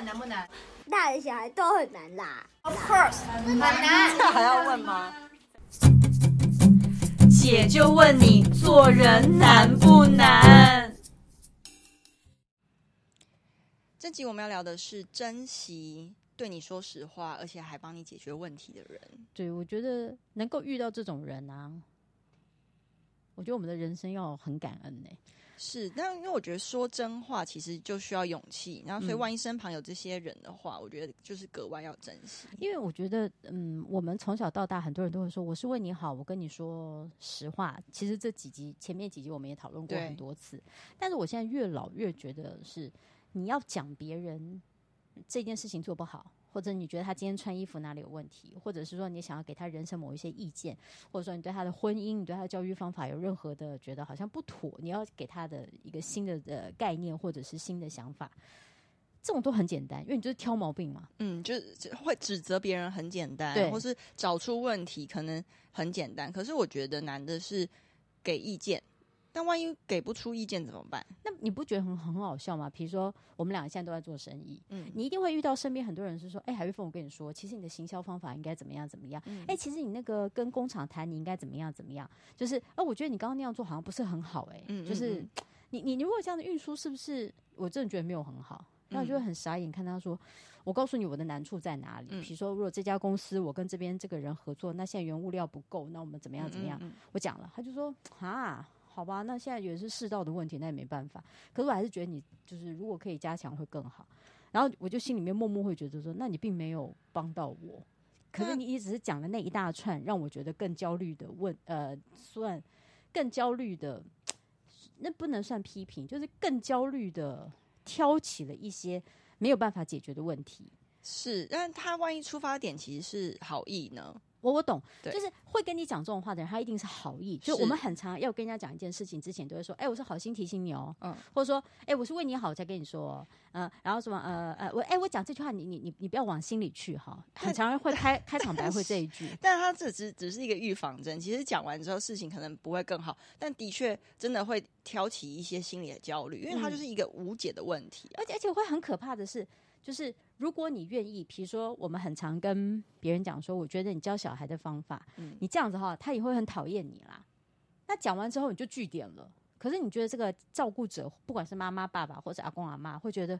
们难不难？大人小孩都很难啦。Of course，很难。这还要问吗？姐就问你，做人难不难？这集我们要聊的是珍惜对你说实话，而且还帮你解决问题的人。对，我觉得能够遇到这种人啊，我觉得我们的人生要很感恩呢、欸。是，但因为我觉得说真话其实就需要勇气，然后所以万一身旁有这些人的话，嗯、我觉得就是格外要珍惜。因为我觉得，嗯，我们从小到大，很多人都会说我是为你好，我跟你说实话。其实这几集前面几集我们也讨论过很多次，但是我现在越老越觉得是你要讲别人这件事情做不好。或者你觉得他今天穿衣服哪里有问题，或者是说你想要给他人生某一些意见，或者说你对他的婚姻、你对他的教育方法有任何的觉得好像不妥，你要给他的一个新的的概念或者是新的想法，这种都很简单，因为你就是挑毛病嘛。嗯，就是会指责别人很简单，或是找出问题可能很简单，可是我觉得难的是给意见。但万一给不出意见怎么办？那你不觉得很很好笑吗？比如说，我们两个现在都在做生意，嗯，你一定会遇到身边很多人是说，哎、欸，海玉凤，我跟你说，其实你的行销方法应该怎么样怎么样？哎、嗯欸，其实你那个跟工厂谈，你应该怎么样怎么样？就是，哎、呃，我觉得你刚刚那样做好像不是很好、欸，哎、嗯，就是你你你如果这样的运输，是不是？我真的觉得没有很好，那我就会很傻眼看他说，我告诉你我的难处在哪里。比、嗯、如说，如果这家公司我跟这边这个人合作，那现在原物料不够，那我们怎么样怎么样？嗯嗯嗯我讲了，他就说啊。好吧，那现在也是世道的问题，那也没办法。可是我还是觉得你就是如果可以加强会更好。然后我就心里面默默会觉得说，那你并没有帮到我。可是你一直是讲了那一大串，让我觉得更焦虑的问，呃，算更焦虑的，那不能算批评，就是更焦虑的挑起了一些没有办法解决的问题。是，但他万一出发点其实是好意呢？我我懂，就是会跟你讲这种话的人，他一定是好意。就我们很常要跟人家讲一件事情之前，都会说：“哎、欸，我是好心提醒你哦。”嗯，或者说：“哎、欸，我是为你好才跟你说。”嗯，然后什么？呃呃，我哎、欸，我讲这句话，你你你你不要往心里去哈。很常人会开开场白会这一句，但他这只只是一个预防针。其实讲完之后，事情可能不会更好，但的确真的会挑起一些心理的焦虑，因为它就是一个无解的问题、啊嗯。而且而且会很可怕的是。就是如果你愿意，比如说我们很常跟别人讲说，我觉得你教小孩的方法，嗯，你这样子哈，他也会很讨厌你啦。那讲完之后你就据点了。可是你觉得这个照顾者，不管是妈妈、爸爸或者阿公阿妈，会觉得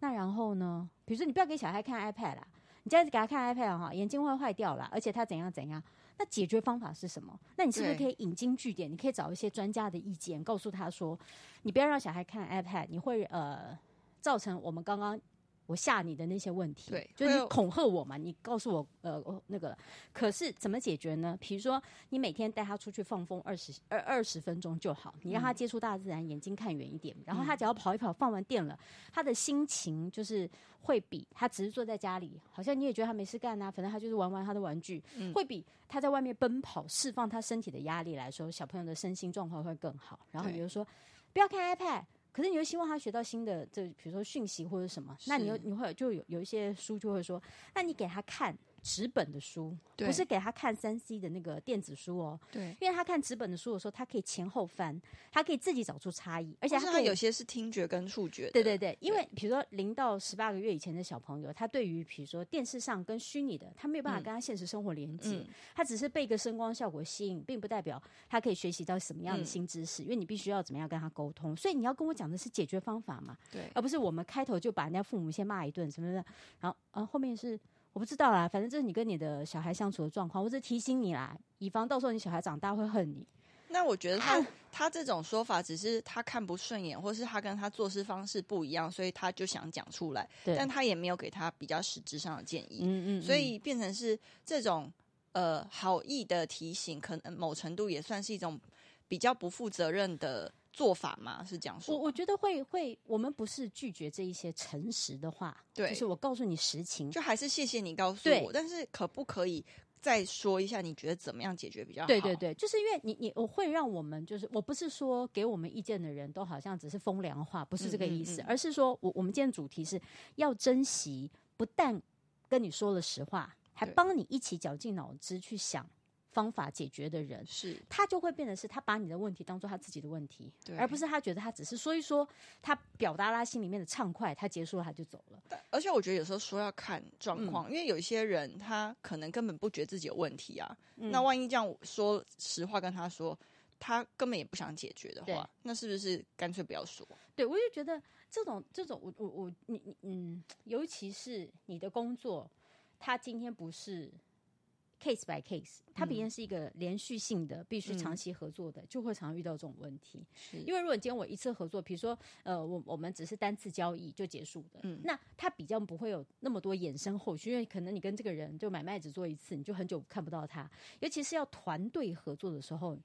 那然后呢？比如说你不要给小孩看 iPad 啦，你这样子给他看 iPad 哈，眼睛会坏掉啦，而且他怎样怎样。那解决方法是什么？那你是不是可以引经据典？你可以找一些专家的意见，告诉他说，你不要让小孩看 iPad，你会呃造成我们刚刚。我吓你的那些问题，对，就是你恐吓我嘛？你告诉我，呃，那个，可是怎么解决呢？比如说，你每天带他出去放风二十二二十分钟就好，你让他接触大自然，眼睛看远一点，然后他只要跑一跑，放完电了，他的心情就是会比他只是坐在家里，好像你也觉得他没事干啊，反正他就是玩玩他的玩具，会比他在外面奔跑，释放他身体的压力来说，小朋友的身心状况会更好。然后比如说，不要看 iPad。可是你又希望他学到新的，这比如说讯息或者什么，那你又你会就有有一些书就会说，那你给他看。纸本的书，不是给他看三 C 的那个电子书哦。对，因为他看纸本的书的时候，他可以前后翻，他可以自己找出差异，而且他，他有些是听觉跟触觉。对对对，因为比如说零到十八个月以前的小朋友，他对于比如说电视上跟虚拟的，他没有办法跟他现实生活连接，嗯，他只是被一个声光效果吸引，并不代表他可以学习到什么样的新知识，嗯。因为你必须要怎么样跟他沟通，所以你要跟我讲的是解决方法嘛，对，而不是我们开头就把人家父母先骂一顿什么的，然后啊后面是。我不知道啦，反正这是你跟你的小孩相处的状况，我只是提醒你啦，以防到时候你小孩长大会恨你。那我觉得他 他这种说法只是他看不顺眼，或是他跟他做事方式不一样，所以他就想讲出来。但他也没有给他比较实质上的建议。嗯嗯，嗯，所以变成是这种呃好意的提醒，可能某程度也算是一种比较不负责任的。做法吗，是这样说。我我觉得会会，我们不是拒绝这一些诚实的话，对，就是我告诉你实情，就还是谢谢你告诉我。但是可不可以再说一下，你觉得怎么样解决比较好？对对对，就是因为你你我会让我们就是，我不是说给我们意见的人都好像只是风凉话，不是这个意思，嗯嗯嗯，而是说我我们今天主题是要珍惜，不但跟你说了实话，还帮你一起绞尽脑汁去想。方法解决的人，是他就会变得是他把你的问题当做他自己的问题，对，而不是他觉得他只是说一说，他表达他心里面的畅快，他结束了他就走了。而且我觉得有时候说要看状况，嗯、因为有一些人他可能根本不觉得自己有问题啊，嗯、那万一这样说实话跟他说，他根本也不想解决的话，那是不是干脆不要说？对，我就觉得这种这种，我我我你你嗯，尤其是你的工作，他今天不是。Case by case，它毕竟是一个连续性的，必须长期合作的，嗯、就会常常遇到这种问题。是因为如果今天我一次合作，比如说，呃，我我们只是单次交易就结束的，嗯，那它比较不会有那么多衍生后续，因为可能你跟这个人就买卖只做一次，你就很久看不到他。尤其是要团队合作的时候，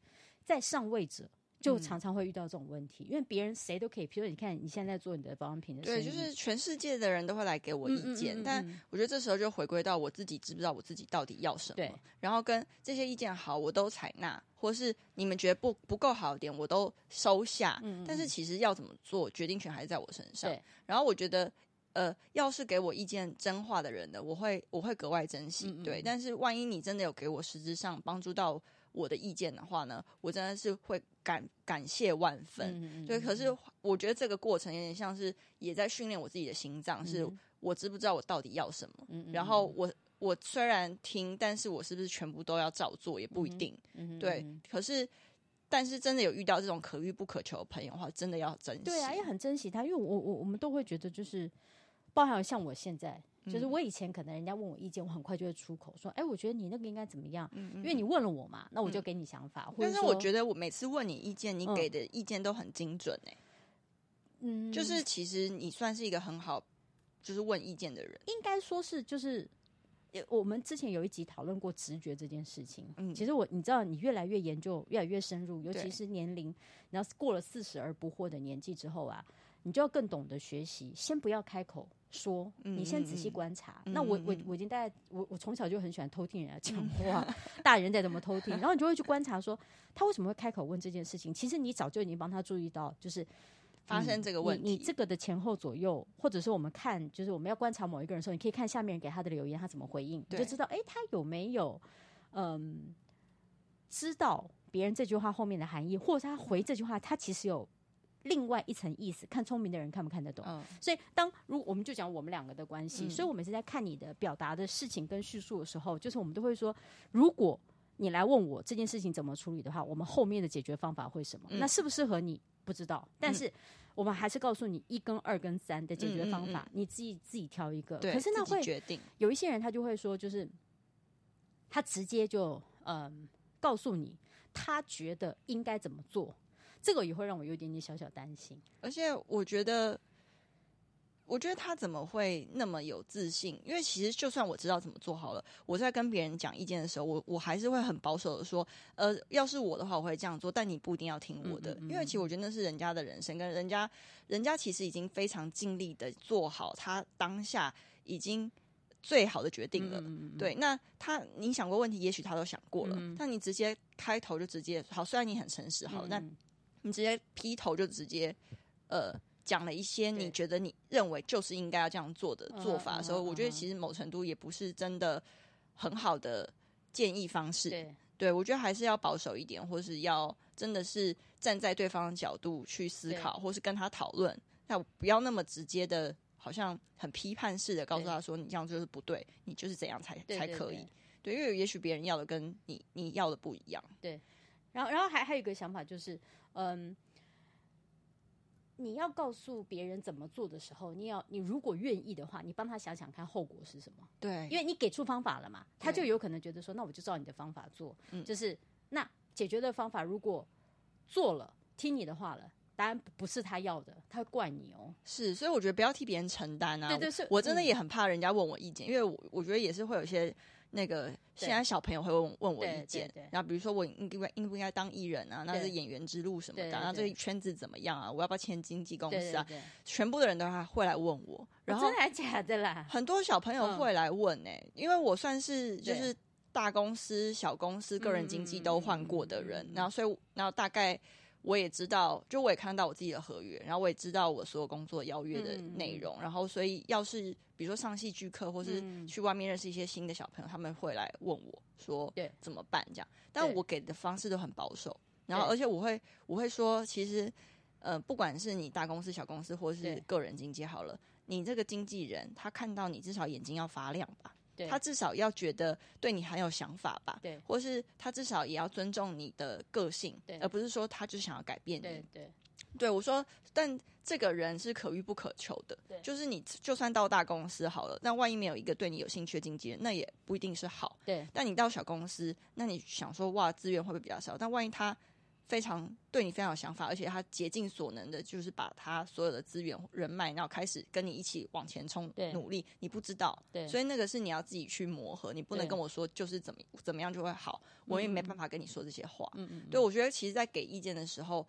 在上位者。就常常会遇到这种问题，嗯、因为别人谁都可以，比如说你看你现在在做你的保养品的对，就是全世界的人都会来给我意见，但我觉得这时候就回归到我自己知不知道我自己到底要什么，对，然后跟这些意见好我都采纳，或是你们觉得不不够好的点我都收下，但是其实要怎么做，决定权还是在我身上。然后我觉得呃，要是给我意见真话的人的，我会我会格外珍惜，嗯嗯，对，但是万一你真的有给我实质上帮助到。我的意见的话呢，我真的是会感感谢万分。对，可是我觉得这个过程有点像是也在训练我自己的心脏，嗯、是我知不知道我到底要什么。然后我我虽然听，但是我是不是全部都要照做也不一定。嗯嗯，对，可是但是真的有遇到这种可遇不可求的朋友的话，真的要珍惜。对啊，也很珍惜他，因为我我我们都会觉得就是，包含像我现在。就是我以前可能人家问我意见，我很快就会出口说：“哎，我觉得你那个应该怎么样？”因为你问了我嘛，那我就给你想法。但是我觉得我每次问你意见，你给的意见都很精准哎。嗯，就是其实你算是一个很好，就是问意见的人。应该说是就是，我们之前有一集讨论过直觉这件事情。嗯，其实我你知道，你越来越研究，越来越深入，尤其是年龄，然后过了四十而不惑的年纪之后啊，你就要更懂得学习，先不要开口。说，你先仔细观察。嗯、那我我我已经大概我我从小就很喜欢偷听人家讲话，嗯、大人在怎么偷听，然后你就会去观察说他为什么会开口问这件事情。其实你早就已经帮他注意到，就是发生这个问题。你，你这个的前后左右，或者是我们看，就是我们要观察某一个人的时候，你可以看下面人给他的留言，他怎么回应，你就知道，哎，他有没有嗯知道别人这句话后面的含义，或者他回这句话，他其实有。另外一层意思，看聪明的人看不看得懂。嗯、所以当如我们就讲我们两个的关系，嗯、所以我们是在看你的表达的事情跟叙述的时候，就是我们都会说，如果你来问我这件事情怎么处理的话，我们后面的解决方法会什么？嗯、那适不适合你不知道，但是我们还是告诉你一跟二跟三的解决方法，你自己自己挑一个。对可是那会决定有一些人他就会说，就是他直接就嗯告诉你他觉得应该怎么做。这个也会让我有一点点小小担心，而且我觉得，我觉得他怎么会那么有自信？因为其实就算我知道怎么做好了，我在跟别人讲意见的时候，我我还是会很保守的说，呃，要是我的话，我会这样做，但你不一定要听我的，嗯嗯嗯，因为其实我觉得那是人家的人生，跟人家，人家其实已经非常尽力的做好他当下已经最好的决定了。嗯嗯嗯，对，那他你想过问题，也许他都想过了，但你直接开头就直接好，虽然你很诚实，好，但。你直接劈头就直接，呃，讲了一些你觉得你认为就是应该要这样做的做法的时候，我觉得其实某程度也不是真的很好的建议方式。对，对我觉得还是要保守一点，或是要真的是站在对方的角度去思考，或是跟他讨论。那不要那么直接的，好像很批判式的告诉他说，你这样就是不对，你就是怎样才才可以。对，因为也许别人要的跟你你要的不一样。对。然后，然后还还有一个想法就是，嗯，你要告诉别人怎么做的时候，你要你如果愿意的话，你帮他想想看后果是什么？对，因为你给出方法了嘛，他就有可能觉得说，那我就照你的方法做，嗯，就是那解决的方法如果做了听你的话了，当然不是他要的，他会怪你哦。是，所以我觉得不要替别人承担啊。对对是，我真的也很怕人家问我意见，因为我我觉得也是会有一些。那个现在小朋友会问问我意见，然后比如说我应该应不应该当艺人啊？那是演员之路什么的，然后这个圈子怎么样啊？我要不要签经纪公司啊？全部的人都还会来问我，然后真的假的啦？很多小朋友会来问呢，因为我算是就是大公司、小公司、个人经纪都换过的人，然后所以然后大概我也知道，就我也看到我自己的合约，然后我也知道我所有工作邀约的内容，嗯、然后所以要是比如说上戏剧课，或是去外面认识一些新的小朋友，他们会来问我说，对，怎么办这样？但我给的方式都很保守，然后而且我会我会说，其实呃，不管是你大公司、小公司，或是个人经济好了，你这个经纪人他看到你至少眼睛要发亮吧。他至少要觉得对你很有想法吧，对，或是他至少也要尊重你的个性，对，而不是说他就想要改变你，对，对，对我说，但这个人是可遇不可求的，对，就是你就算到大公司好了，那万一没有一个对你有兴趣的经纪人，那也不一定是好，对。但你到小公司，那你想说哇，资源会不会比较少？但万一他。非常对你非常有想法，而且他竭尽所能的，就是把他所有的资源、人脉，然后开始跟你一起往前冲，努力。你不知道，对，所以那个是你要自己去磨合，你不能跟我说就是怎么怎么样就会好，我也没办法跟你说这些话。嗯嗯，对，我觉得其实，在给意见的时候，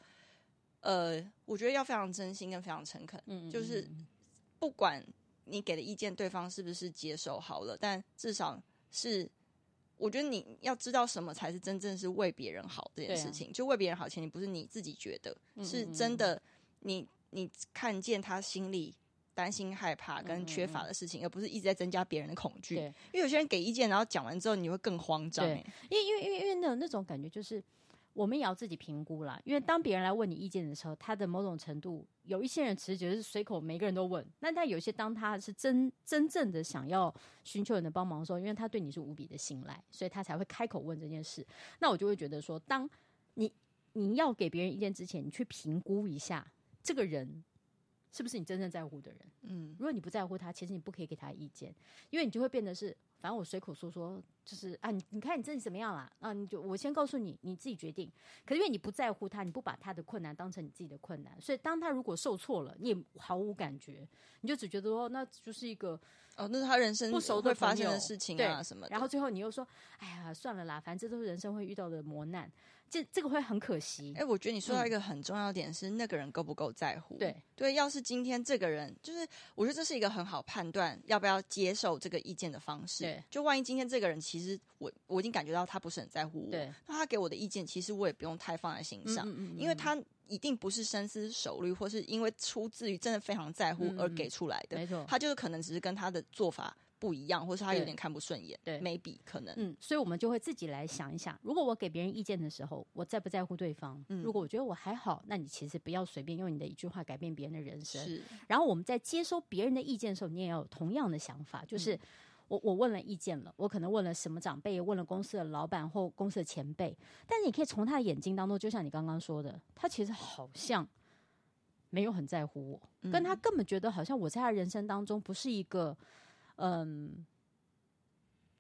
呃，我觉得要非常真心跟非常诚恳。嗯，就是不管你给的意见对方是不是接受好了，但至少是。我觉得你要知道什么才是真正是为别人好这件事情，啊、就为别人好前提不是你自己觉得，嗯嗯嗯是真的你，你你看见他心里担心、害怕跟缺乏的事情，而不是一直在增加别人的恐惧。因为有些人给意见，然后讲完之后你会更慌张。因为因为因为因为那那种感觉就是。我们也要自己评估啦，因为当别人来问你意见的时候，他的某种程度，有一些人其实觉得是随口，每个人都问。那他有些当他是真真正的想要寻求你的帮忙的时候，因为他对你是无比的信赖，所以他才会开口问这件事。那我就会觉得说，当你你要给别人意见之前，你去评估一下这个人是不是你真正在乎的人。嗯，如果你不在乎他，其实你不可以给他意见，因为你就会变得是。反正我随口说说，就是啊，你你看你自己怎么样啦？啊，你就我先告诉你，你自己决定。可是因为你不在乎他，你不把他的困难当成你自己的困难，所以当他如果受挫了，你也毫无感觉，你就只觉得说那就是一个哦，那是他人生不熟会发生的事情啊什么的。然后最后你又说，哎呀，算了啦，反正这都是人生会遇到的磨难。这这个会很可惜。哎、欸，我觉得你说到一个很重要的点是，嗯、那个人够不够在乎？对对，要是今天这个人，就是我觉得这是一个很好判断要不要接受这个意见的方式。对，就万一今天这个人其实我我已经感觉到他不是很在乎我，那他给我的意见其实我也不用太放在心上，嗯嗯嗯，因为他一定不是深思熟虑，或是因为出自于真的非常在乎而给出来的。没错、他就是可能只是跟他的做法。不一样，或是他有点看不顺眼，对，maybe 可能，嗯，所以我们就会自己来想一想，如果我给别人意见的时候，我在不在乎对方？嗯，如果我觉得我还好，那你其实不要随便用你的一句话改变别人的人生。是，然后我们在接收别人的意见的时候，你也要有同样的想法，就是、嗯、我我问了意见了，我可能问了什么长辈，问了公司的老板或公司的前辈，但是你可以从他的眼睛当中，就像你刚刚说的，他其实好像没有很在乎我，嗯、跟他根本觉得好像我在他人生当中不是一个。嗯，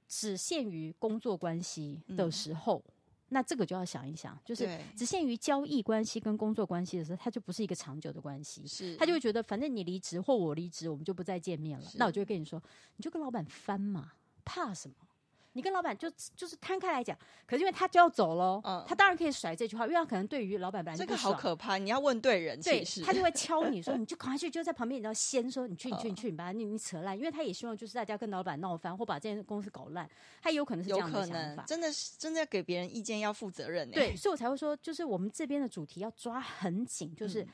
只限于工作关系的时候，嗯、那这个就要想一想，就是只限于交易关系跟工作关系的时候，它就不是一个长久的关系。是，他就会觉得，反正你离职或我离职，我们就不再见面了。那我就会跟你说，你就跟老板翻嘛，怕什么？你跟老板就就是摊开来讲，可是因为他就要走喽，嗯，他当然可以甩这句话，因为他可能对于老板本来就不爽，这个好可怕。你要问对人，对，他就会敲你说，你就赶快去，就在旁边，你要先说，你去，你去，你去，你把你你扯烂，因为他也希望就是大家跟老板闹翻，或把这间公司搞烂，他也有可能是这样的想法。真的是真的要给别人意见要负责任，对，所以我才会说，就是我们这边的主题要抓很紧，就是。嗯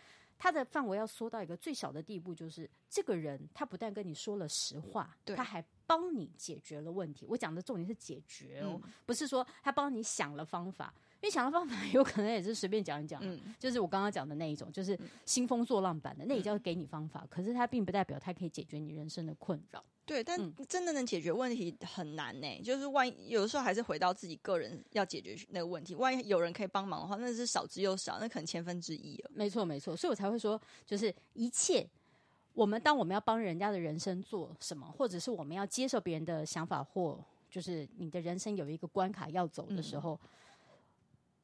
他的范围要缩到一个最小的地步，就是这个人他不但跟你说了实话，他还帮你解决了问题。我讲的重点是解决哦，嗯、不是说他帮你想了方法。因为想到方法，有可能也是随便讲一讲，嗯，就是我刚刚讲的那一种，就是兴风作浪版的，那也叫给你方法。可是它并不代表它可以解决你人生的困扰。对，但真的能解决问题很难呢。就是万一有的时候还是回到自己个人要解决那个问题。万一有人可以帮忙的话，那是少之又少，那可能千分之一了。没错，没错，所以我才会说，就是一切我们当我们要帮人家的人生做什么，或者是我们要接受别人的想法，或就是你的人生有一个关卡要走的时候。嗯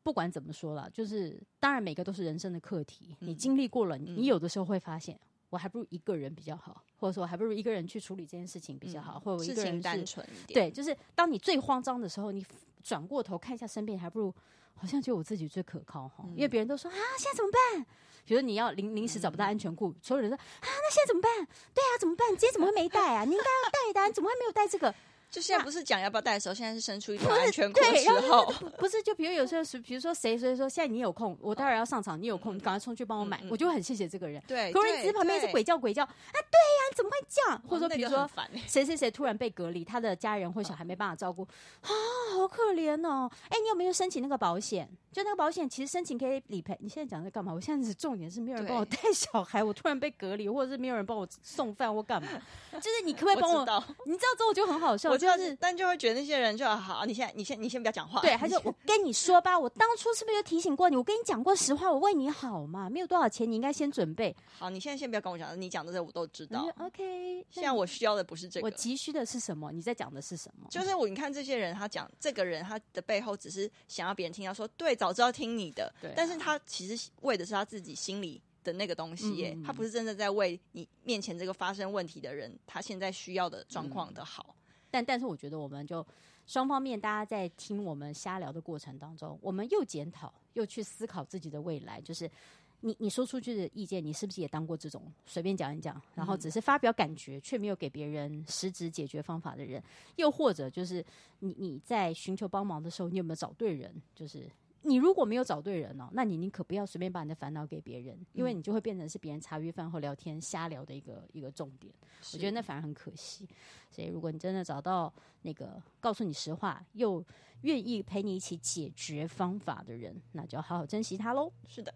不管怎么说了，就是当然每个都是人生的课题。嗯、你经历过了，你有的时候会发现，我还不如一个人比较好，或者说我还不如一个人去处理这件事情比较好，嗯、或者我一个人单纯一点。对，就是当你最慌张的时候，你转过头看一下身边，还不如好像就我自己最可靠哈。嗯、因为别人都说啊，现在怎么办？比如你要临临时找不到安全裤，嗯、所有人说啊，那现在怎么办？对啊，怎么办？今天怎么会没带啊？你应该要带的，你怎么会没有带这个？就现在不是讲要不要带的时候，现在是伸出一条安全裤的时候。不是，就比如有时候是，比如说谁谁说现在你有空，我待会儿要上场，你有空，你赶快冲去帮我买，我就会很谢谢这个人。对，可是你只是旁边一直鬼叫鬼叫啊，对呀，怎么会这样？或者说比如说谁谁谁突然被隔离，他的家人或小孩没办法照顾啊，好可怜哦。哎，你有没有申请那个保险？就那个保险其实申请可以理赔。你现在讲在干嘛？我现在是重点是没有人帮我带小孩，我突然被隔离，或者是没有人帮我送饭或干嘛？就是你可不可以帮我？你知道之后我就很好笑，我就是但就会觉得那些人就好。你现在，你先，你先不要讲话。对，他就我跟你说吧，我当初是不是有提醒过你？我跟你讲过实话，我为你好嘛，没有多少钱，你应该先准备好。你现在先不要跟我讲，你讲的这我都知道。OK，现在我需要的不是这个，我急需的是什么？你在讲的是什么？就是我，你看这些人，他讲这个人，他的背后只是想要别人听到说，对，早知道听你的。对，但是他其实为的是他自己心里的那个东西耶，他不是真的在为你面前这个发生问题的人，他现在需要的状况的好。但但是我觉得，我们就双方面，大家在听我们瞎聊的过程当中，我们又检讨，又去思考自己的未来。就是你你说出去的意见，你是不是也当过这种随便讲一讲，然后只是发表感觉，却没有给别人实质解决方法的人？又或者就是你你在寻求帮忙的时候，你有没有找对人？就是。你如果没有找对人哦，那你宁可不要随便把你的烦恼给别人，因为你就会变成是别人茶余饭后聊天瞎聊的一个一个重点。我觉得那反而很可惜。所以，如果你真的找到那个告诉你实话又愿意陪你一起解决方法的人，那就要好好珍惜他喽。是的。